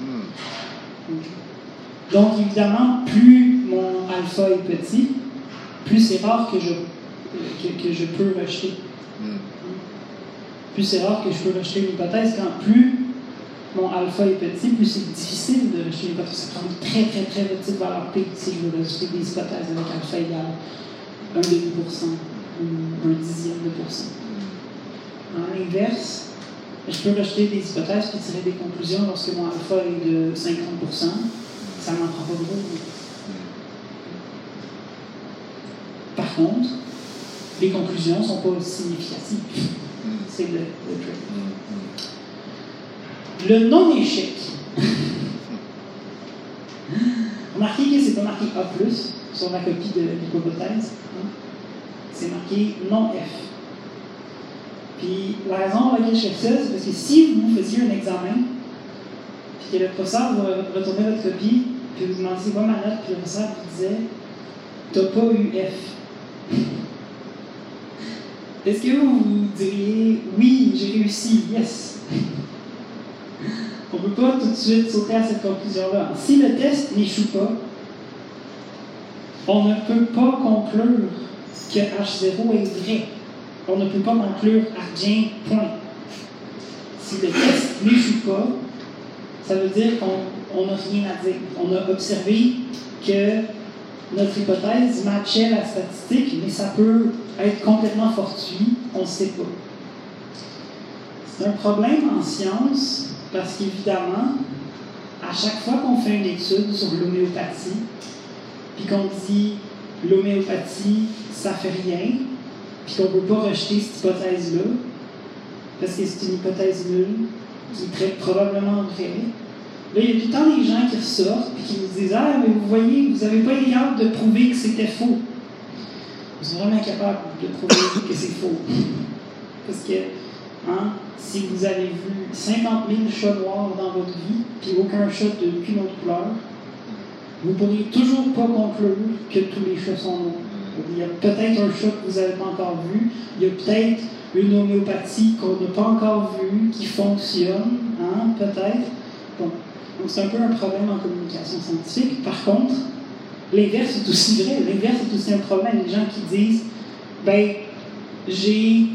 [SPEAKER 2] Hmm.
[SPEAKER 1] OK. Donc, évidemment, plus mon alpha est petit, plus c'est rare que je, que, que je peux rejeter.
[SPEAKER 2] Hmm.
[SPEAKER 1] Plus c'est rare que je peux rejeter une hypothèse, quand plus mon alpha est petit, plus c'est difficile de une hypothèse. Ça prend une très, très, très petite valeur P si je veux rejeter des hypothèses avec alpha égal 1,5% ou un dixième de pourcent. En l'inverse, je peux rejeter des hypothèses puis tirer des conclusions lorsque mon alpha est de 50%. Ça m'en prend pas gros. Par contre, les conclusions ne sont pas significatives. C'est le, le trick. Le non-échec. Remarquez que ce n'est pas marqué A sur la copie de l'hypothèse. hein. C'est marqué non F. Puis la raison pour laquelle je fais ça, c'est parce que si vous faisiez un examen, puis que le professeur vous retournait votre copie, puis vous demandiez quoi ma note, puis le professeur vous disait T'as pas eu F. Est-ce que vous vous diriez Oui, j'ai réussi, yes On ne peut pas tout de suite sauter à cette conclusion-là. Si le test n'échoue pas, on ne peut pas conclure que H0 est vrai. On ne peut pas conclure Argent, point. Si le test n'échoue pas, ça veut dire qu'on n'a rien à dire. On a observé que notre hypothèse matchait la statistique, mais ça peut être complètement fortuit, on ne sait pas. C'est un problème en sciences parce qu'évidemment, à chaque fois qu'on fait une étude sur l'homéopathie, puis qu'on dit l'homéopathie, ça fait rien, puis qu'on ne peut pas rejeter cette hypothèse-là, parce que c'est une hypothèse nulle, qui est très probablement vraie, Là, il y a tout temps des gens qui ressortent et qui nous disent Ah, mais vous voyez, vous n'avez pas été capable de prouver que c'était faux. Vous êtes vraiment incapable de prouver que c'est faux. Parce que, hein, si vous avez vu 50 000 chats noirs dans votre vie, puis aucun chat d'aucune autre couleur, vous ne pourriez toujours pas conclure que tous les chats sont noirs. Il y a peut-être un chat que vous n'avez pas encore vu, il y a peut-être une homéopathie qu'on n'a pas encore vue, qui fonctionne, hein, peut-être. Bon. C'est un peu un problème en communication scientifique. Par contre, l'inverse est aussi vrai. L'inverse est aussi un problème. Les gens qui disent ben, j'ai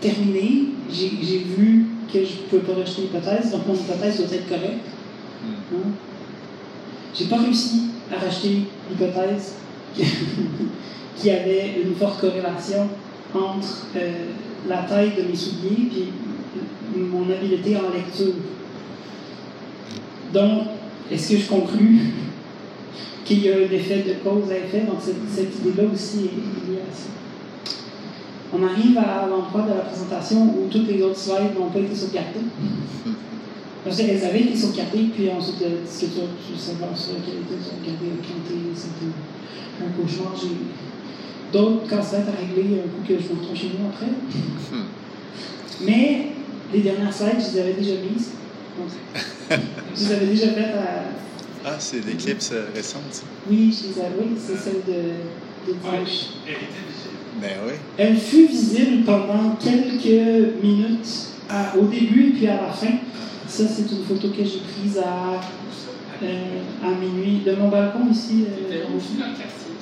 [SPEAKER 1] terminé, j'ai vu que je ne pouvais pas rejeter l'hypothèse, donc mon hypothèse doit être correcte. Hein? J'ai pas réussi à racheter l'hypothèse qui avait une forte corrélation entre euh, la taille de mes souliers et mon habileté en lecture. Donc, est-ce que je conclus qu'il y a un effet de cause à effet? Donc, cette, cette idée-là aussi est liée à ça. On arrive à l'endroit de la présentation où toutes les autres slides n'ont pas été sauvegardées. Parce qu'elles avaient été sauvegardées, puis ensuite, la discussion sur savoir sur laquelle étaient sauvegardées a planté, c'était un cauchemar. J'ai d'autres casse-têtes à régler un coup que je me retrouve chez nous après. Mais les dernières slides, je les avais déjà mises. Donc, je les avais déjà faites à.
[SPEAKER 2] Ah, c'est l'éclipse euh, récente, ça.
[SPEAKER 1] Oui, je les avais, oui, c'est celle de, de dimanche.
[SPEAKER 2] Ben oui.
[SPEAKER 1] Elle fut visible pendant quelques minutes à- au début et puis à la fin. Ça, c'est une photo que j'ai prise à, euh, à minuit de mon balcon ici. Euh,
[SPEAKER 3] aussi dans le quartier.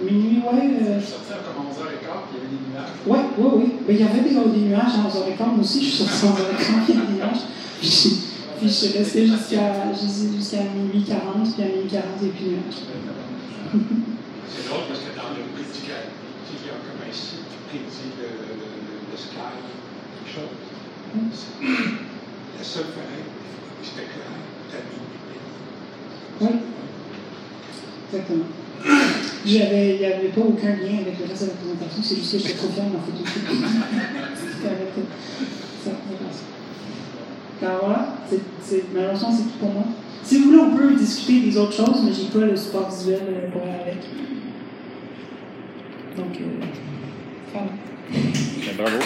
[SPEAKER 1] minuit, ouais. euh,
[SPEAKER 3] Je sortais comme 11h15, puis il y avait des nuages.
[SPEAKER 1] Oui, oui, oui. Mais il y avait des, des nuages à 11h15. Moi aussi, je suis sortie à 11h15, il y avait des nuages. Puis, je- puis je suis restée jusqu'à jusqu'à minuit 40, puis à minuit 40, et puis nuages.
[SPEAKER 4] C'est drôle parce que dans le médical, tu sais, il y a comme un site qui prédit le, le, le, le sky, quelque chose. La seule fenêtre, c'était clair, t'as mis
[SPEAKER 1] Oui, exactement. J'avais, il n'y avait pas aucun lien avec le reste de la présentation, c'est juste que j'étais trop fière de ma photo. C'était avec ça, Alors voilà, c'est, malheureusement, c'est tout pour moi. Si vous voulez, on peut discuter des autres choses, mais j'ai pas le support visuel euh, pour aller avec. Donc, euh, voilà.
[SPEAKER 2] Bravo.